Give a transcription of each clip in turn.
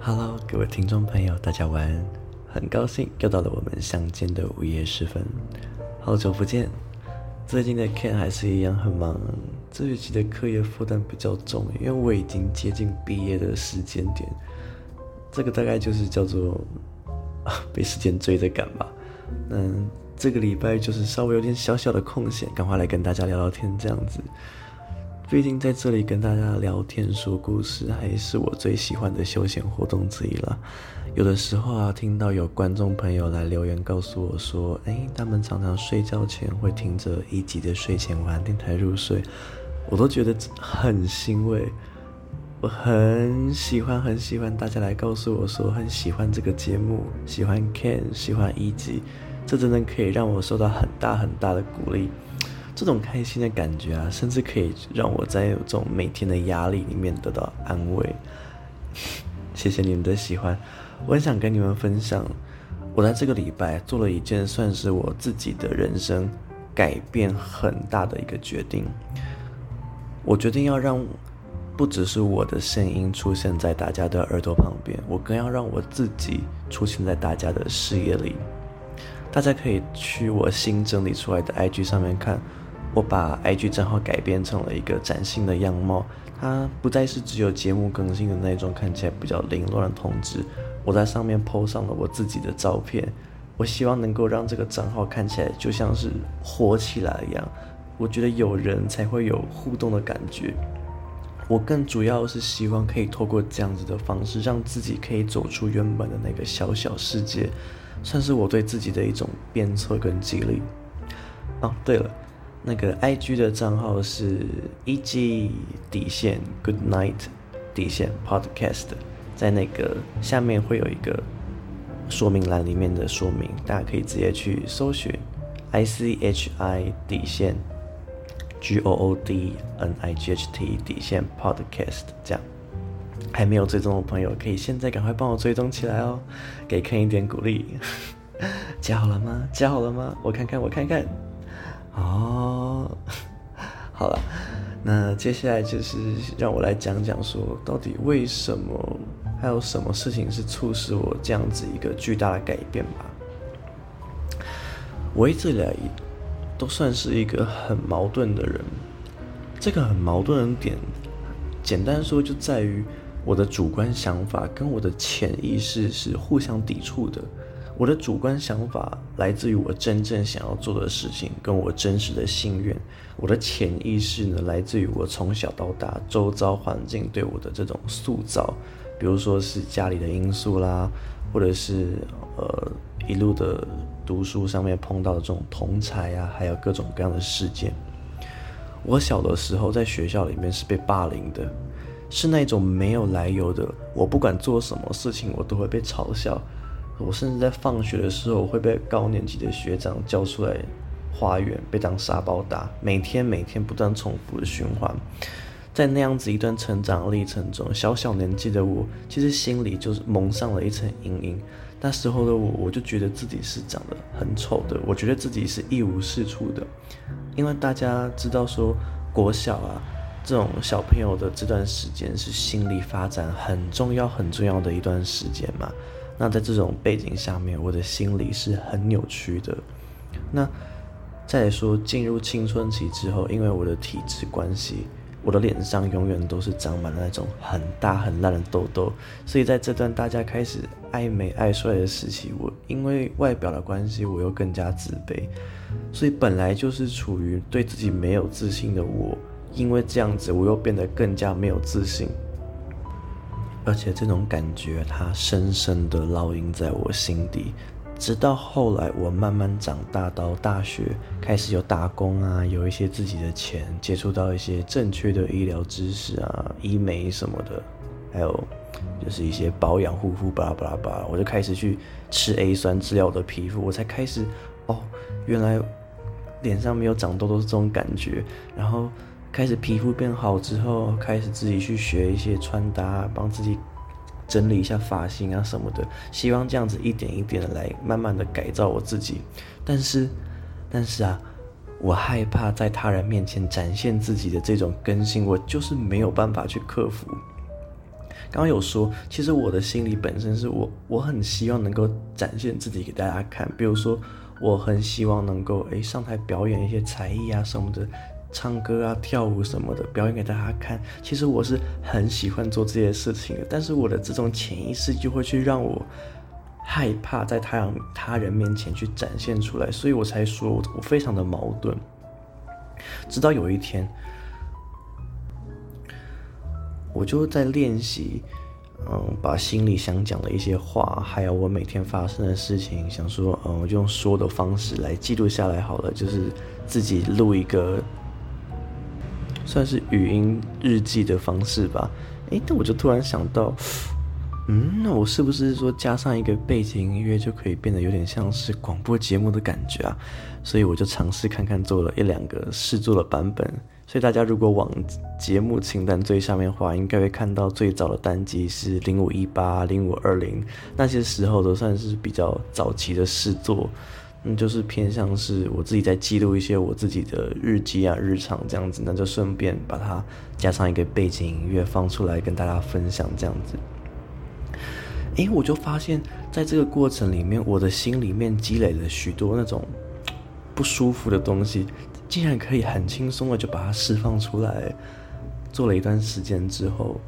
Hello，各位听众朋友，大家晚安。很高兴又到了我们相见的午夜时分，好久不见。最近的 Ken 还是一样很忙，这学期的课业负担比较重，因为我已经接近毕业的时间点。这个大概就是叫做啊，被时间追着赶吧。嗯，这个礼拜就是稍微有点小小的空闲，赶快来跟大家聊聊天这样子。毕竟在这里跟大家聊天说故事，还是我最喜欢的休闲活动之一了。有的时候啊，听到有观众朋友来留言告诉我说，哎，他们常常睡觉前会听着一集的睡前晚安电台入睡，我都觉得很欣慰。我很喜欢很喜欢大家来告诉我说很喜欢这个节目，喜欢 Ken，喜欢一集，这真的可以让我受到很大很大的鼓励。这种开心的感觉啊，甚至可以让我在有这种每天的压力里面得到安慰。谢谢你们的喜欢，我很想跟你们分享，我在这个礼拜做了一件算是我自己的人生改变很大的一个决定。我决定要让不只是我的声音出现在大家的耳朵旁边，我更要让我自己出现在大家的视野里。大家可以去我新整理出来的 IG 上面看。我把 IG 账号改变成了一个崭新的样貌，它不再是只有节目更新的那种看起来比较凌乱的通知。我在上面 po 上了我自己的照片，我希望能够让这个账号看起来就像是活起来一样。我觉得有人才会有互动的感觉。我更主要是希望可以透过这样子的方式，让自己可以走出原本的那个小小世界，算是我对自己的一种鞭策跟激励。哦，对了。那个 IG 的账号是 EG 底线 Good Night 底线 Podcast，在那个下面会有一个说明栏里面的说明，大家可以直接去搜寻 ICHI 底线 G O O D N I G H T 底线 Podcast，这样还没有追踪的朋友可以现在赶快帮我追踪起来哦，给 K 一点鼓励。加好了吗？加好了吗？我看看，我看看。哦，好了，那接下来就是让我来讲讲说，到底为什么，还有什么事情是促使我这样子一个巨大的改变吧。我一直来都算是一个很矛盾的人，这个很矛盾的点，简单说就在于我的主观想法跟我的潜意识是互相抵触的。我的主观想法来自于我真正想要做的事情，跟我真实的心愿。我的潜意识呢，来自于我从小到大周遭环境对我的这种塑造，比如说是家里的因素啦，或者是呃一路的读书上面碰到的这种同才啊，还有各种各样的事件。我小的时候在学校里面是被霸凌的，是那种没有来由的，我不管做什么事情，我都会被嘲笑。我甚至在放学的时候会被高年级的学长叫出来花园，被当沙包打，每天每天不断重复的循环。在那样子一段成长历程中，小小年纪的我其实心里就是蒙上了一层阴影。那时候的我，我就觉得自己是长得很丑的，我觉得自己是一无是处的。因为大家知道说，国小啊这种小朋友的这段时间是心理发展很重要很重要的一段时间嘛。那在这种背景下面，我的心理是很扭曲的。那再说，进入青春期之后，因为我的体质关系，我的脸上永远都是长满了那种很大很烂的痘痘。所以在这段大家开始爱美爱帅的时期，我因为外表的关系，我又更加自卑。所以本来就是处于对自己没有自信的我，因为这样子，我又变得更加没有自信。而且这种感觉，它深深的烙印在我心底，直到后来我慢慢长大到大学，开始有打工啊，有一些自己的钱，接触到一些正确的医疗知识啊，医美什么的，还有就是一些保养护肤巴拉巴拉巴拉，我就开始去吃 A 酸治疗我的皮肤，我才开始哦，原来脸上没有长痘痘是这种感觉，然后。开始皮肤变好之后，开始自己去学一些穿搭，帮自己整理一下发型啊什么的，希望这样子一点一点的来慢慢的改造我自己。但是，但是啊，我害怕在他人面前展现自己的这种更新，我就是没有办法去克服。刚刚有说，其实我的心里本身是我我很希望能够展现自己给大家看，比如说我很希望能够诶上台表演一些才艺啊什么的，唱歌啊跳舞什么的表演给大家看。其实我是很喜欢做这些事情的，但是我的这种潜意识就会去让我害怕在他人他人面前去展现出来，所以我才说我我非常的矛盾。直到有一天。我就在练习，嗯，把心里想讲的一些话，还有我每天发生的事情，想说，嗯，我就用说的方式来记录下来好了，就是自己录一个，算是语音日记的方式吧。诶，但我就突然想到，嗯，那我是不是说加上一个背景音乐就可以变得有点像是广播节目的感觉啊？所以我就尝试看看，做了一两个试做的版本。所以大家如果往节目清单最下面的话，应该会看到最早的单集是零五一八、零五二零，那些时候都算是比较早期的试作，嗯，就是偏向是我自己在记录一些我自己的日记啊、日常这样子，那就顺便把它加上一个背景音乐放出来跟大家分享这样子。诶，我就发现在这个过程里面，我的心里面积累了许多那种不舒服的东西。竟然可以很轻松的就把它释放出来。做了一段时间之后，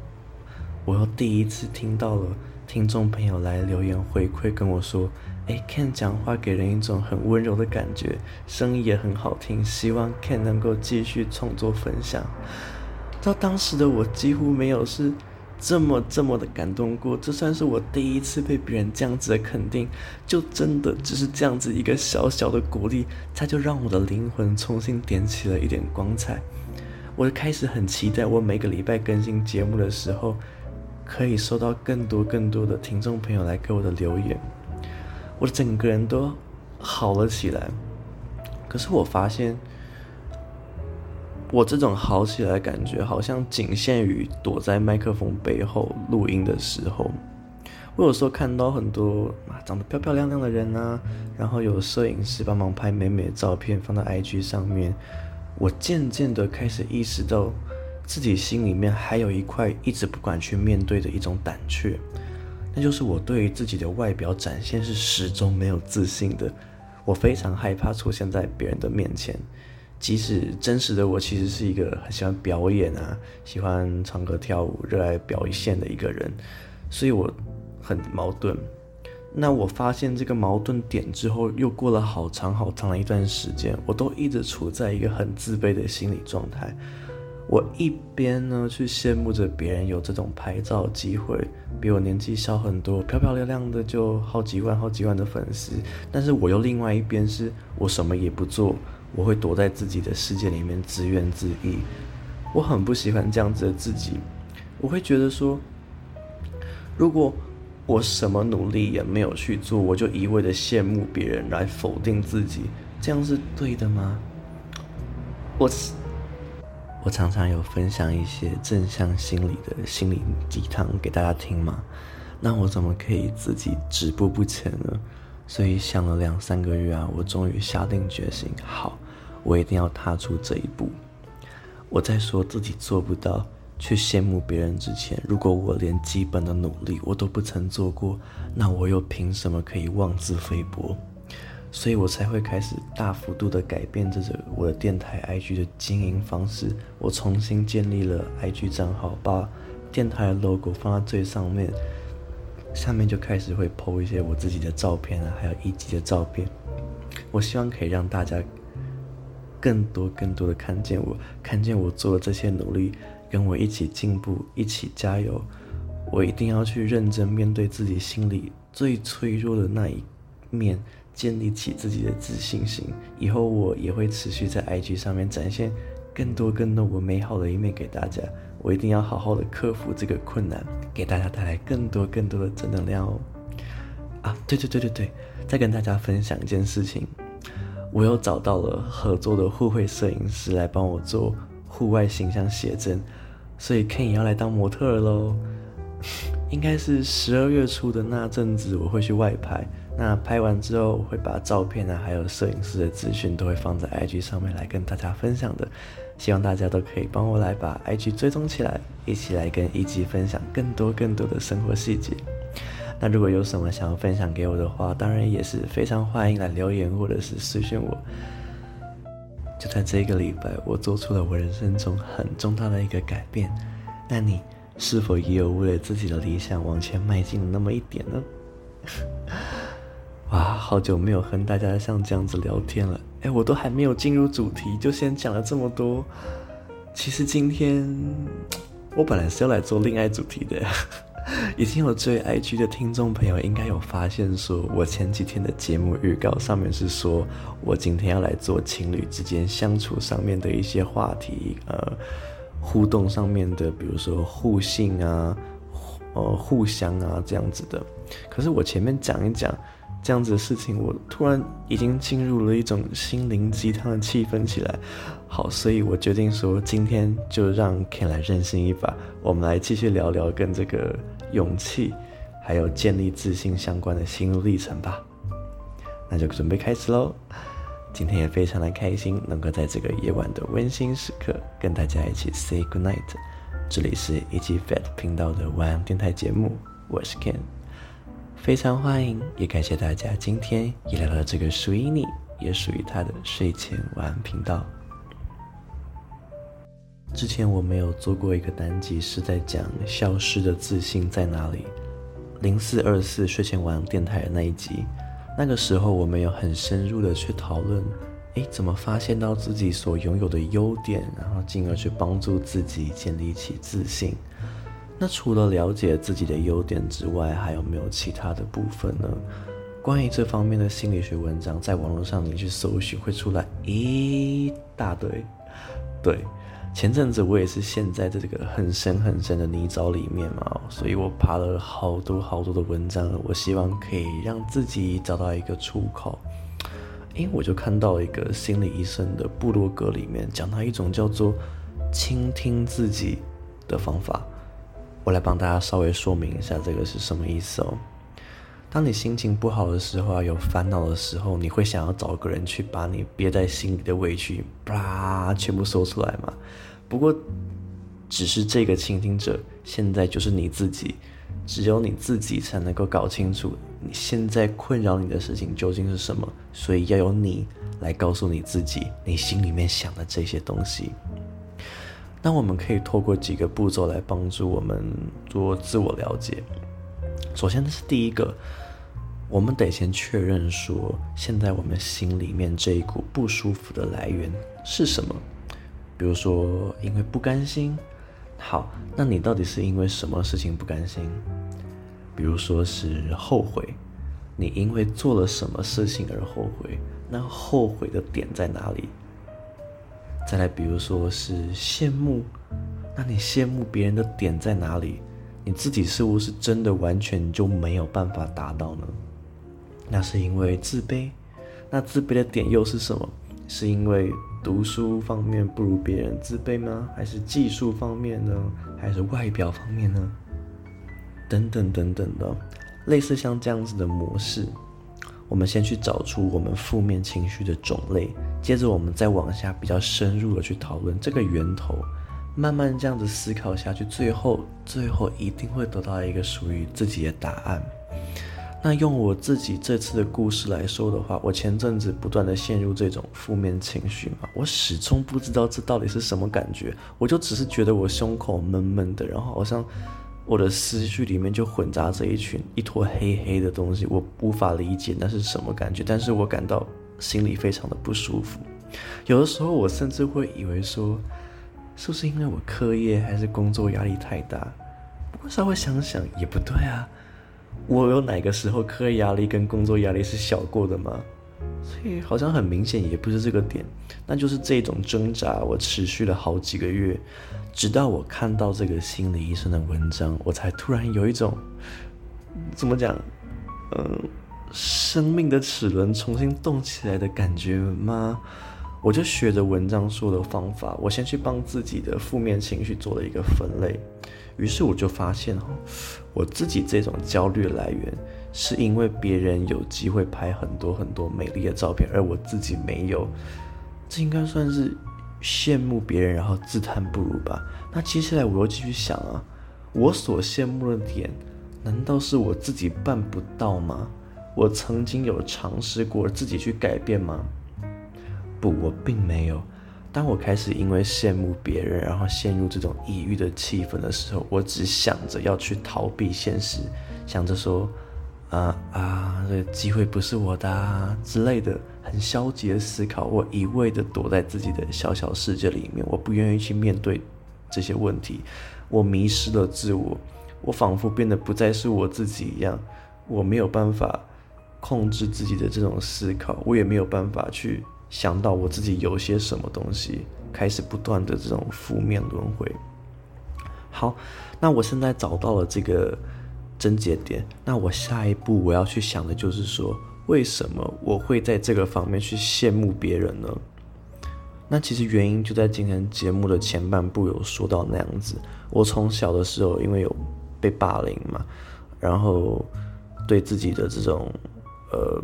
我又第一次听到了听众朋友来留言回馈，跟我说：“，Ken 讲话给人一种很温柔的感觉，声音也很好听，希望 Ken 能够继续创作分享。”到当时的我几乎没有是。这么这么的感动过，这算是我第一次被别人这样子的肯定，就真的只是这样子一个小小的鼓励，它就让我的灵魂重新点起了一点光彩。我开始很期待，我每个礼拜更新节目的时候，可以收到更多更多的听众朋友来给我的留言，我的整个人都好了起来。可是我发现。我这种好起来的感觉，好像仅限于躲在麦克风背后录音的时候。我有时候看到很多啊长得漂漂亮亮的人啊，然后有摄影师帮忙拍美美的照片放到 IG 上面，我渐渐的开始意识到，自己心里面还有一块一直不敢去面对的一种胆怯，那就是我对于自己的外表展现是始终没有自信的，我非常害怕出现在别人的面前。即使真实的我其实是一个很喜欢表演啊，喜欢唱歌跳舞、热爱表现的一个人，所以我很矛盾。那我发现这个矛盾点之后，又过了好长好长的一段时间，我都一直处在一个很自卑的心理状态。我一边呢去羡慕着别人有这种拍照机会，比我年纪小很多、漂漂亮亮的就好几万、好几万的粉丝，但是我又另外一边是我什么也不做。我会躲在自己的世界里面自怨自艾，我很不喜欢这样子的自己。我会觉得说，如果我什么努力也没有去做，我就一味的羡慕别人来否定自己，这样是对的吗？我我常常有分享一些正向心理的心灵鸡汤给大家听嘛，那我怎么可以自己止步不前呢？所以想了两三个月啊，我终于下定决心，好，我一定要踏出这一步。我在说自己做不到，去羡慕别人之前，如果我连基本的努力我都不曾做过，那我又凭什么可以妄自菲薄？所以我才会开始大幅度的改变这个我的电台 IG 的经营方式。我重新建立了 IG 账号，把电台的 logo 放在最上面。下面就开始会 po 一些我自己的照片啊，还有一集的照片。我希望可以让大家更多更多的看见我，看见我做的这些努力，跟我一起进步，一起加油。我一定要去认真面对自己心里最脆弱的那一面，建立起自己的自信心。以后我也会持续在 IG 上面展现更多更多我美好的一面给大家。我一定要好好的克服这个困难，给大家带来更多更多的正能量哦！啊，对对对对对，再跟大家分享一件事情，我又找到了合作的互惠摄影师来帮我做户外形象写真，所以 Ken 也要来当模特喽。应该是十二月初的那阵子我会去外拍，那拍完之后，我会把照片啊，还有摄影师的资讯都会放在 IG 上面来跟大家分享的。希望大家都可以帮我来把 IG 追踪起来，一起来跟一级分享更多更多的生活细节。那如果有什么想要分享给我的话，当然也是非常欢迎来留言或者是私信我。就在这个礼拜，我做出了我人生中很重大的一个改变。那你是否也有为了自己的理想往前迈进那么一点呢？哇，好久没有和大家像这样子聊天了。哎，我都还没有进入主题，就先讲了这么多。其实今天我本来是要来做恋爱主题的。已经有追 IG 的听众朋友应该有发现，说我前几天的节目预告上面是说我今天要来做情侣之间相处上面的一些话题，呃，互动上面的，比如说互信啊，呃，互相啊这样子的。可是我前面讲一讲。这样子的事情，我突然已经进入了一种心灵鸡汤的气氛起来。好，所以我决定说，今天就让 Ken 来任性一把，我们来继续聊聊跟这个勇气还有建立自信相关的心路历程吧。那就准备开始喽。今天也非常的开心，能够在这个夜晚的温馨时刻跟大家一起 say good night。这里是 Ichi Fat 频道的晚安电台节目，我是 Ken。非常欢迎，也感谢大家今天也来到这个属于你，也属于他的睡前晚安频道。之前我没有做过一个单集，是在讲消失的自信在哪里。零四二四睡前晚安电台的那一集，那个时候我们有很深入的去讨论，诶，怎么发现到自己所拥有的优点，然后进而去帮助自己建立起自信。那除了了解自己的优点之外，还有没有其他的部分呢？关于这方面的心理学文章，在网络上你去搜寻会出来一大堆。对，前阵子我也是陷在这个很深很深的泥沼里面嘛，所以我爬了好多好多的文章，我希望可以让自己找到一个出口。诶，我就看到一个心理医生的部落格里面讲到一种叫做倾听自己的方法。我来帮大家稍微说明一下这个是什么意思哦。当你心情不好的时候啊，有烦恼的时候，你会想要找个人去把你憋在心里的委屈，啪，全部说出来嘛。不过，只是这个倾听者现在就是你自己，只有你自己才能够搞清楚你现在困扰你的事情究竟是什么，所以要由你来告诉你自己，你心里面想的这些东西。那我们可以透过几个步骤来帮助我们做自我了解。首先，这是第一个，我们得先确认说，现在我们心里面这一股不舒服的来源是什么？比如说，因为不甘心。好，那你到底是因为什么事情不甘心？比如说是后悔，你因为做了什么事情而后悔？那后悔的点在哪里？再来，比如说是羡慕，那你羡慕别人的点在哪里？你自己是不是真的完全就没有办法达到呢？那是因为自卑，那自卑的点又是什么？是因为读书方面不如别人自卑吗？还是技术方面呢？还是外表方面呢？等等等等的，类似像这样子的模式。我们先去找出我们负面情绪的种类，接着我们再往下比较深入的去讨论这个源头，慢慢这样子思考下去，最后最后一定会得到一个属于自己的答案。那用我自己这次的故事来说的话，我前阵子不断的陷入这种负面情绪嘛，我始终不知道这到底是什么感觉，我就只是觉得我胸口闷闷的，然后好像。我的思绪里面就混杂着一群一坨黑黑的东西，我无法理解那是什么感觉，但是我感到心里非常的不舒服。有的时候我甚至会以为说，是不是因为我课业还是工作压力太大？不过稍微想想也不对啊，我有哪个时候课业压力跟工作压力是小过的吗？所以好像很明显也不是这个点，那就是这种挣扎，我持续了好几个月。直到我看到这个心理医生的文章，我才突然有一种怎么讲，嗯，生命的齿轮重新动起来的感觉吗？我就学着文章说的方法，我先去帮自己的负面情绪做了一个分类。于是我就发现，哦，我自己这种焦虑来源是因为别人有机会拍很多很多美丽的照片，而我自己没有，这应该算是羡慕别人，然后自叹不如吧。那接下来我又继续想啊，我所羡慕的点，难道是我自己办不到吗？我曾经有尝试过自己去改变吗？不，我并没有。当我开始因为羡慕别人，然后陷入这种抑郁的气氛的时候，我只想着要去逃避现实，想着说，啊啊，这个机会不是我的啊之类的，很消极的思考。我一味的躲在自己的小小世界里面，我不愿意去面对这些问题，我迷失了自我，我仿佛变得不再是我自己一样，我没有办法控制自己的这种思考，我也没有办法去。想到我自己有些什么东西，开始不断的这种负面轮回。好，那我现在找到了这个症结点，那我下一步我要去想的就是说，为什么我会在这个方面去羡慕别人呢？那其实原因就在今天节目的前半部有说到那样子。我从小的时候因为有被霸凌嘛，然后对自己的这种呃。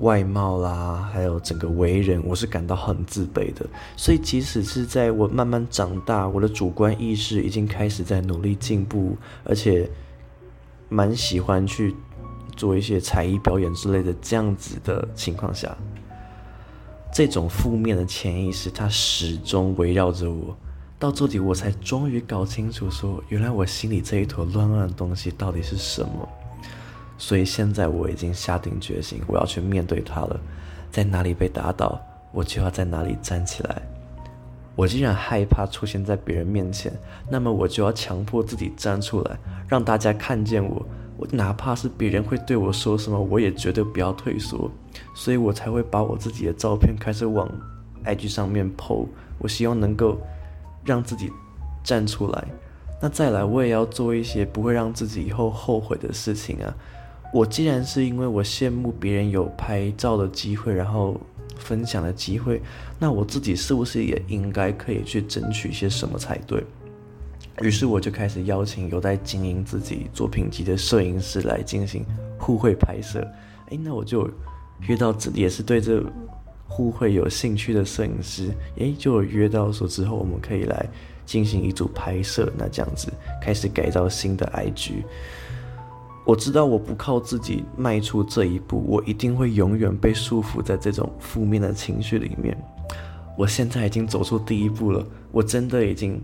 外貌啦，还有整个为人，我是感到很自卑的。所以，即使是在我慢慢长大，我的主观意识已经开始在努力进步，而且蛮喜欢去做一些才艺表演之类的这样子的情况下，这种负面的潜意识它始终围绕着我。到这里，我才终于搞清楚说，原来我心里这一坨乱乱的东西到底是什么。所以现在我已经下定决心，我要去面对它了。在哪里被打倒，我就要在哪里站起来。我既然害怕出现在别人面前，那么我就要强迫自己站出来，让大家看见我。我哪怕是别人会对我说什么，我也绝对不要退缩。所以我才会把我自己的照片开始往 IG 上面 po。我希望能够让自己站出来。那再来，我也要做一些不会让自己以后后悔的事情啊。我既然是因为我羡慕别人有拍照的机会，然后分享的机会，那我自己是不是也应该可以去争取些什么才对？于是我就开始邀请有在经营自己作品集的摄影师来进行互惠拍摄。诶，那我就约到这也是对这互惠有兴趣的摄影师，诶，就约到说之后我们可以来进行一组拍摄，那这样子开始改造新的 IG。我知道我不靠自己迈出这一步，我一定会永远被束缚在这种负面的情绪里面。我现在已经走出第一步了，我真的已经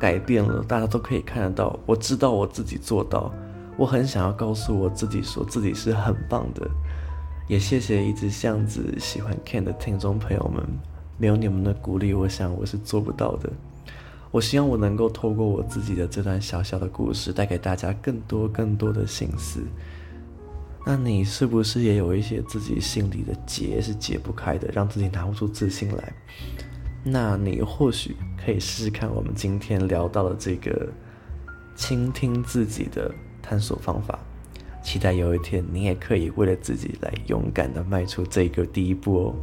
改变了，大家都可以看得到。我知道我自己做到，我很想要告诉我自己，说自己是很棒的。也谢谢一直这样子喜欢 Ken 的听众朋友们，没有你们的鼓励，我想我是做不到的。我希望我能够透过我自己的这段小小的故事，带给大家更多更多的心思。那你是不是也有一些自己心里的结是解不开的，让自己拿不出自信来？那你或许可以试试看我们今天聊到的这个倾听自己的探索方法。期待有一天你也可以为了自己来勇敢的迈出这个第一步哦。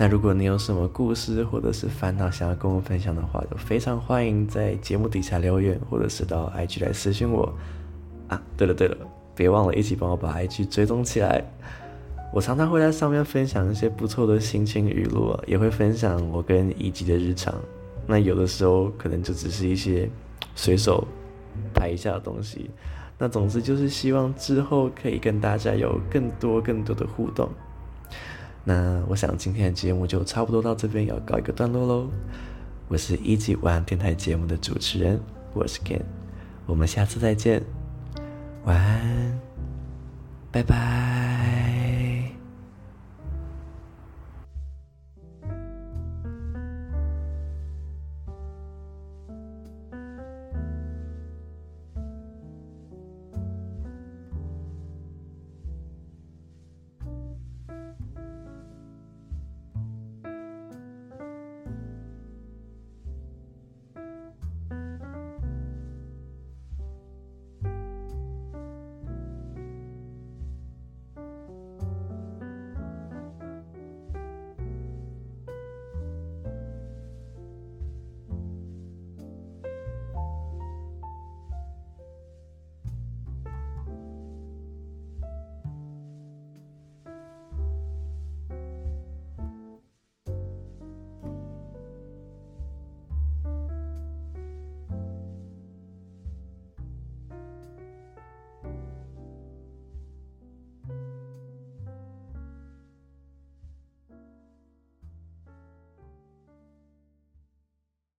那如果你有什么故事或者是烦恼想要跟我分享的话，就非常欢迎在节目底下留言，或者是到 IG 来私信我。啊，对了对了，别忘了一起帮我把 IG 追踪起来。我常常会在上面分享一些不错的心情语录，也会分享我跟一级的日常。那有的时候可能就只是一些随手拍一下的东西。那总之就是希望之后可以跟大家有更多更多的互动。那我想今天的节目就差不多到这边要告一个段落喽。我是一级晚安电台节目的主持人，我是 Ken，我们下次再见，晚安，拜拜。